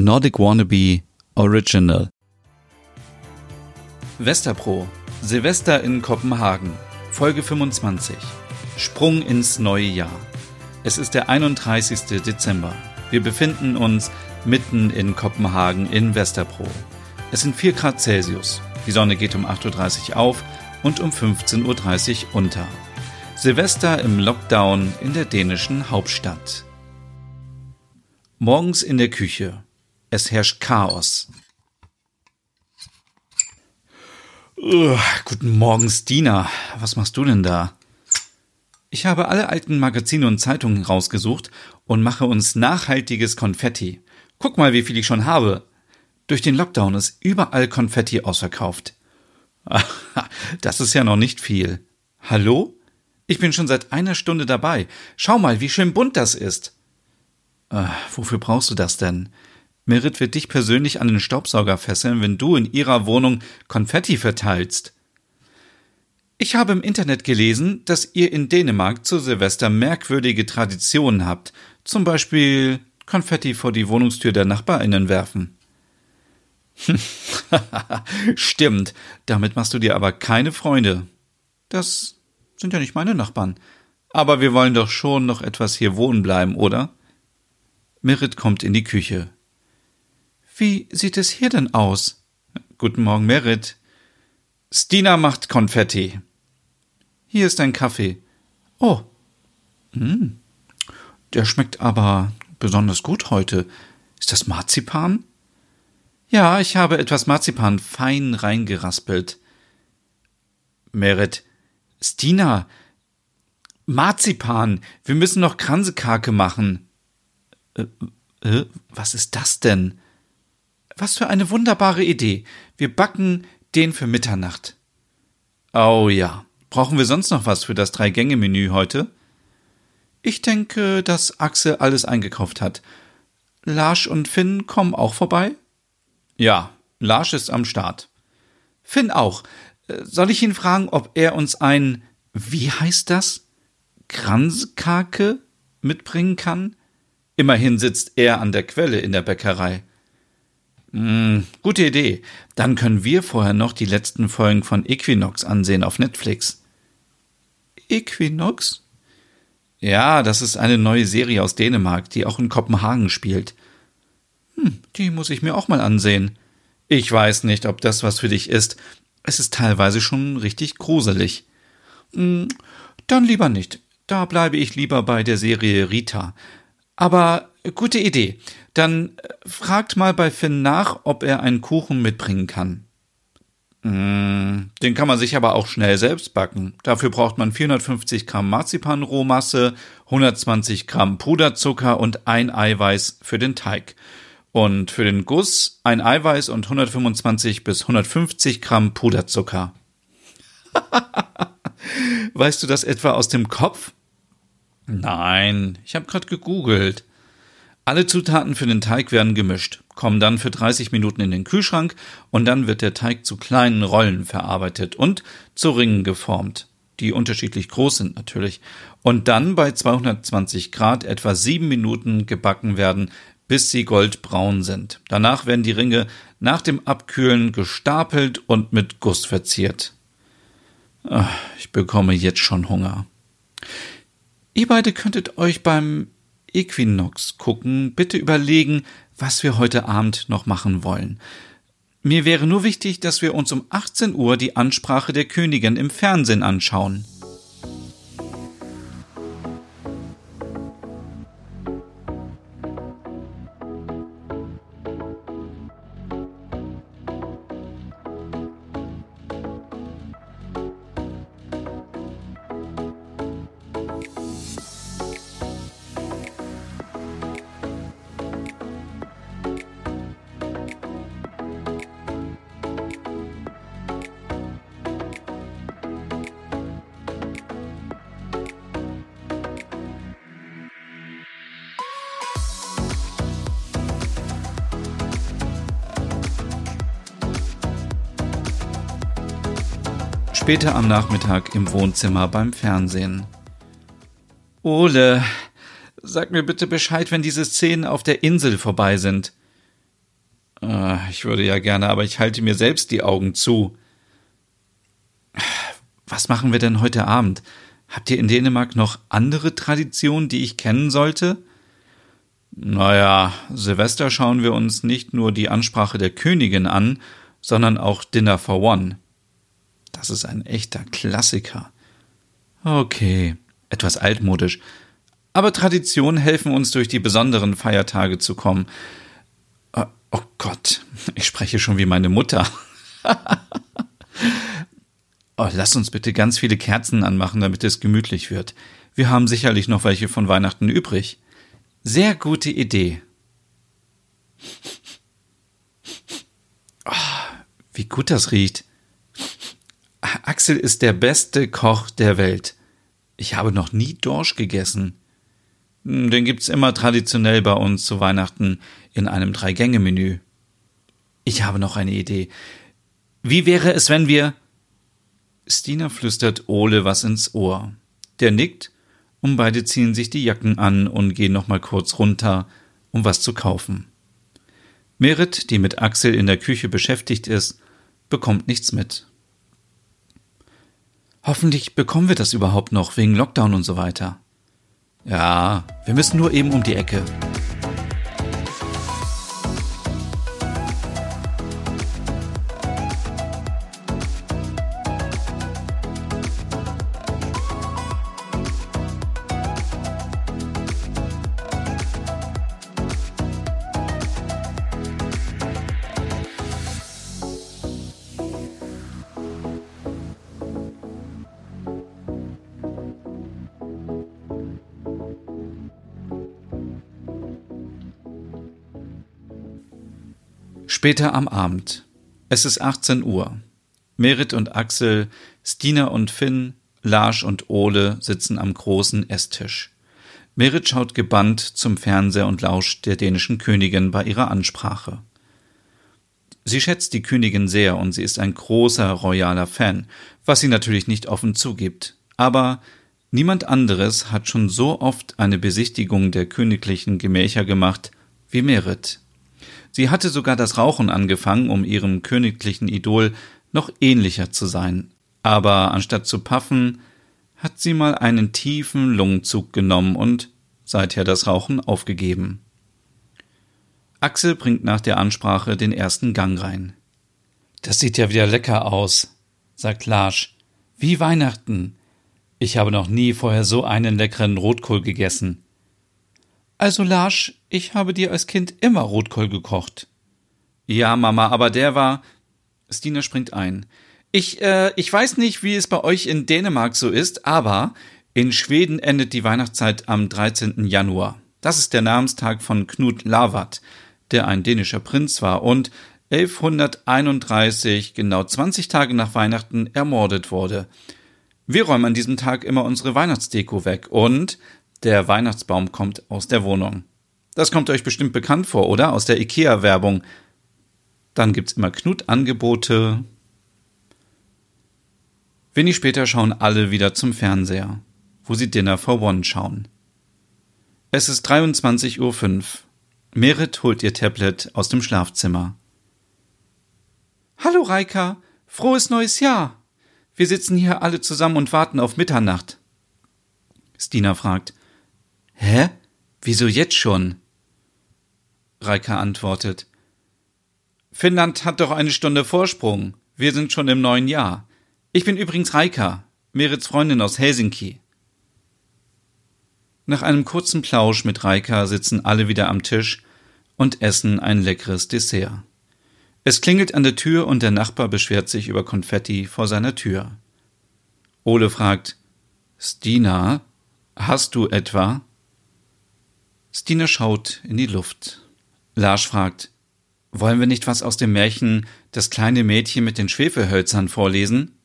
Nordic Wannabe Original. Westerpro. Silvester in Kopenhagen. Folge 25. Sprung ins neue Jahr. Es ist der 31. Dezember. Wir befinden uns mitten in Kopenhagen in Westerpro. Es sind 4 Grad Celsius. Die Sonne geht um 8.30 Uhr auf und um 15.30 Uhr unter. Silvester im Lockdown in der dänischen Hauptstadt. Morgens in der Küche. Es herrscht Chaos. Uh, guten Morgen, Stina. Was machst du denn da? Ich habe alle alten Magazine und Zeitungen rausgesucht und mache uns nachhaltiges Konfetti. Guck mal, wie viel ich schon habe. Durch den Lockdown ist überall Konfetti ausverkauft. das ist ja noch nicht viel. Hallo? Ich bin schon seit einer Stunde dabei. Schau mal, wie schön bunt das ist. Äh, wofür brauchst du das denn? Merit wird dich persönlich an den Staubsauger fesseln, wenn du in ihrer Wohnung Konfetti verteilst. Ich habe im Internet gelesen, dass ihr in Dänemark zu Silvester merkwürdige Traditionen habt. Zum Beispiel Konfetti vor die Wohnungstür der NachbarInnen werfen. Stimmt, damit machst du dir aber keine Freunde. Das sind ja nicht meine Nachbarn. Aber wir wollen doch schon noch etwas hier wohnen bleiben, oder? Merit kommt in die Küche. Wie sieht es hier denn aus? Guten Morgen, Merit. Stina macht Konfetti. Hier ist ein Kaffee. Oh. Hm. Der schmeckt aber besonders gut heute. Ist das Marzipan? Ja, ich habe etwas Marzipan fein reingeraspelt. Merit, Stina, Marzipan, wir müssen noch Kransekake machen. Äh, äh, was ist das denn? Was für eine wunderbare Idee. Wir backen den für Mitternacht. Oh ja. Brauchen wir sonst noch was für das Drei-Gänge-Menü heute? Ich denke, dass Axel alles eingekauft hat. Larsch und Finn kommen auch vorbei? Ja, Larsch ist am Start. Finn auch. Äh, soll ich ihn fragen, ob er uns ein, wie heißt das? Kranskake mitbringen kann? Immerhin sitzt er an der Quelle in der Bäckerei. Hm, gute Idee. Dann können wir vorher noch die letzten Folgen von Equinox ansehen auf Netflix. Equinox? Ja, das ist eine neue Serie aus Dänemark, die auch in Kopenhagen spielt. Hm, die muss ich mir auch mal ansehen. Ich weiß nicht, ob das was für dich ist. Es ist teilweise schon richtig gruselig. Hm, dann lieber nicht. Da bleibe ich lieber bei der Serie Rita. Aber gute Idee. Dann äh, fragt mal bei Finn nach, ob er einen Kuchen mitbringen kann. Mm, den kann man sich aber auch schnell selbst backen. Dafür braucht man 450 Gramm Marzipanrohmasse, 120 Gramm Puderzucker und ein Eiweiß für den Teig. Und für den Guss ein Eiweiß und 125 bis 150 Gramm Puderzucker. weißt du das etwa aus dem Kopf? Nein, ich habe gerade gegoogelt. Alle Zutaten für den Teig werden gemischt, kommen dann für 30 Minuten in den Kühlschrank und dann wird der Teig zu kleinen Rollen verarbeitet und zu Ringen geformt, die unterschiedlich groß sind natürlich, und dann bei 220 Grad etwa sieben Minuten gebacken werden, bis sie goldbraun sind. Danach werden die Ringe nach dem Abkühlen gestapelt und mit Guss verziert. Ich bekomme jetzt schon Hunger. Ihr beide könntet euch beim Equinox gucken, bitte überlegen, was wir heute Abend noch machen wollen. Mir wäre nur wichtig, dass wir uns um 18 Uhr die Ansprache der Königin im Fernsehen anschauen. Später am Nachmittag im Wohnzimmer beim Fernsehen. Ole, sag mir bitte Bescheid, wenn diese Szenen auf der Insel vorbei sind. Äh, ich würde ja gerne, aber ich halte mir selbst die Augen zu. Was machen wir denn heute Abend? Habt ihr in Dänemark noch andere Traditionen, die ich kennen sollte? Naja, Silvester schauen wir uns nicht nur die Ansprache der Königin an, sondern auch Dinner for One. Das ist ein echter Klassiker. Okay, etwas altmodisch. Aber Traditionen helfen uns durch die besonderen Feiertage zu kommen. Oh, oh Gott, ich spreche schon wie meine Mutter. oh, lass uns bitte ganz viele Kerzen anmachen, damit es gemütlich wird. Wir haben sicherlich noch welche von Weihnachten übrig. Sehr gute Idee. Oh, wie gut das riecht. Axel ist der beste Koch der Welt. Ich habe noch nie Dorsch gegessen. Hm, den gibt's immer traditionell bei uns zu Weihnachten in einem Drei-Gänge-Menü. Ich habe noch eine Idee. Wie wäre es, wenn wir. Stina flüstert Ole was ins Ohr. Der nickt und beide ziehen sich die Jacken an und gehen nochmal kurz runter, um was zu kaufen. Merit, die mit Axel in der Küche beschäftigt ist, bekommt nichts mit. Hoffentlich bekommen wir das überhaupt noch wegen Lockdown und so weiter. Ja, wir müssen nur eben um die Ecke. Später am Abend. Es ist 18 Uhr. Merit und Axel, Stina und Finn, Lars und Ole sitzen am großen Esstisch. Merit schaut gebannt zum Fernseher und lauscht der dänischen Königin bei ihrer Ansprache. Sie schätzt die Königin sehr und sie ist ein großer royaler Fan, was sie natürlich nicht offen zugibt. Aber niemand anderes hat schon so oft eine Besichtigung der königlichen Gemächer gemacht wie Merit. Sie hatte sogar das Rauchen angefangen, um ihrem königlichen Idol noch ähnlicher zu sein. Aber anstatt zu paffen, hat sie mal einen tiefen Lungenzug genommen und seither das Rauchen aufgegeben. Axel bringt nach der Ansprache den ersten Gang rein. Das sieht ja wieder lecker aus, sagt Larsch. Wie Weihnachten. Ich habe noch nie vorher so einen leckeren Rotkohl gegessen. Also Larsch, ich habe dir als Kind immer Rotkohl gekocht. Ja, Mama, aber der war. Stina springt ein. Ich, äh, ich weiß nicht, wie es bei euch in Dänemark so ist, aber in Schweden endet die Weihnachtszeit am 13. Januar. Das ist der Namenstag von Knut Lavard, der ein dänischer Prinz war und 1131, genau 20 Tage nach Weihnachten, ermordet wurde. Wir räumen an diesem Tag immer unsere Weihnachtsdeko weg und der Weihnachtsbaum kommt aus der Wohnung. Das kommt euch bestimmt bekannt vor, oder? Aus der IKEA-Werbung. Dann gibt's immer Knut-Angebote. Wenig später schauen alle wieder zum Fernseher, wo sie Dinner for One schauen. Es ist 23.05 Uhr. Merit holt ihr Tablet aus dem Schlafzimmer. Hallo Reika, frohes neues Jahr. Wir sitzen hier alle zusammen und warten auf Mitternacht. Stina fragt, Hä? Wieso jetzt schon? Reika antwortet. Finnland hat doch eine Stunde Vorsprung. Wir sind schon im neuen Jahr. Ich bin übrigens Reika, Merits Freundin aus Helsinki. Nach einem kurzen Plausch mit Reika sitzen alle wieder am Tisch und essen ein leckeres Dessert. Es klingelt an der Tür und der Nachbar beschwert sich über Konfetti vor seiner Tür. Ole fragt, Stina, hast du etwa? Stina schaut in die Luft. Lars fragt, wollen wir nicht was aus dem Märchen Das kleine Mädchen mit den Schwefelhölzern vorlesen?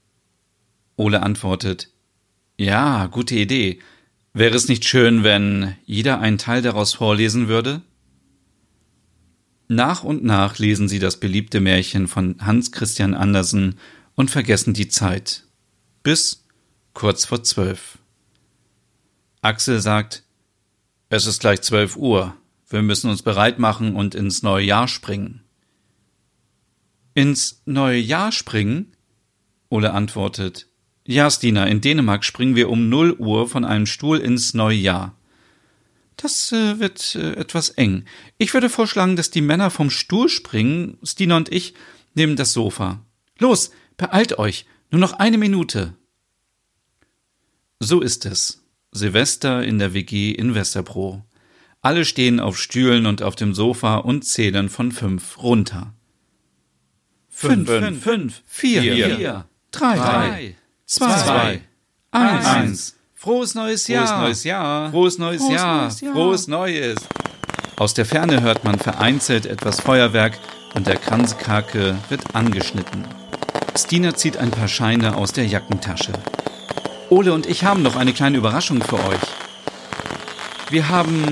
Ole antwortet, ja, gute Idee. Wäre es nicht schön, wenn jeder einen Teil daraus vorlesen würde? Nach und nach lesen sie das beliebte Märchen von Hans Christian Andersen und vergessen die Zeit. Bis kurz vor zwölf. Axel sagt, es ist gleich zwölf Uhr. Wir müssen uns bereit machen und ins neue Jahr springen. Ins neue Jahr springen? Ole antwortet, ja, Stina, in Dänemark springen wir um 0 Uhr von einem Stuhl ins neue Jahr. Das äh, wird äh, etwas eng. Ich würde vorschlagen, dass die Männer vom Stuhl springen. Stina und ich nehmen das Sofa. Los, beeilt euch. Nur noch eine Minute. So ist es. Silvester in der WG in Westerbro. Alle stehen auf Stühlen und auf dem Sofa und zählen von fünf runter. Fünf, fünf, fünf vier, vier, vier drei, drei, zwei, zwei eins. eins. Frohes neues Jahr. Frohes neues Jahr. Frohes neues, Frohes Jahr. neues Jahr. Frohes neues. Aus der Ferne hört man vereinzelt etwas Feuerwerk und der Kranzkake wird angeschnitten. Stina zieht ein paar Scheine aus der Jackentasche. Ole und ich haben noch eine kleine Überraschung für euch. Wir haben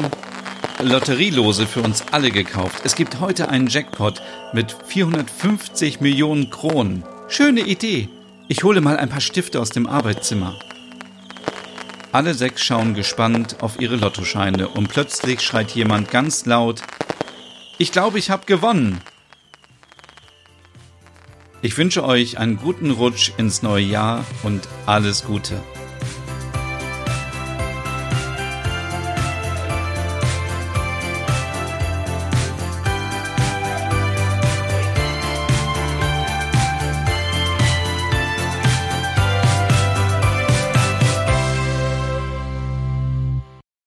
Lotterielose für uns alle gekauft. Es gibt heute einen Jackpot mit 450 Millionen Kronen. Schöne Idee. Ich hole mal ein paar Stifte aus dem Arbeitszimmer. Alle sechs schauen gespannt auf ihre Lottoscheine und plötzlich schreit jemand ganz laut, ich glaube, ich habe gewonnen. Ich wünsche euch einen guten Rutsch ins neue Jahr und alles Gute.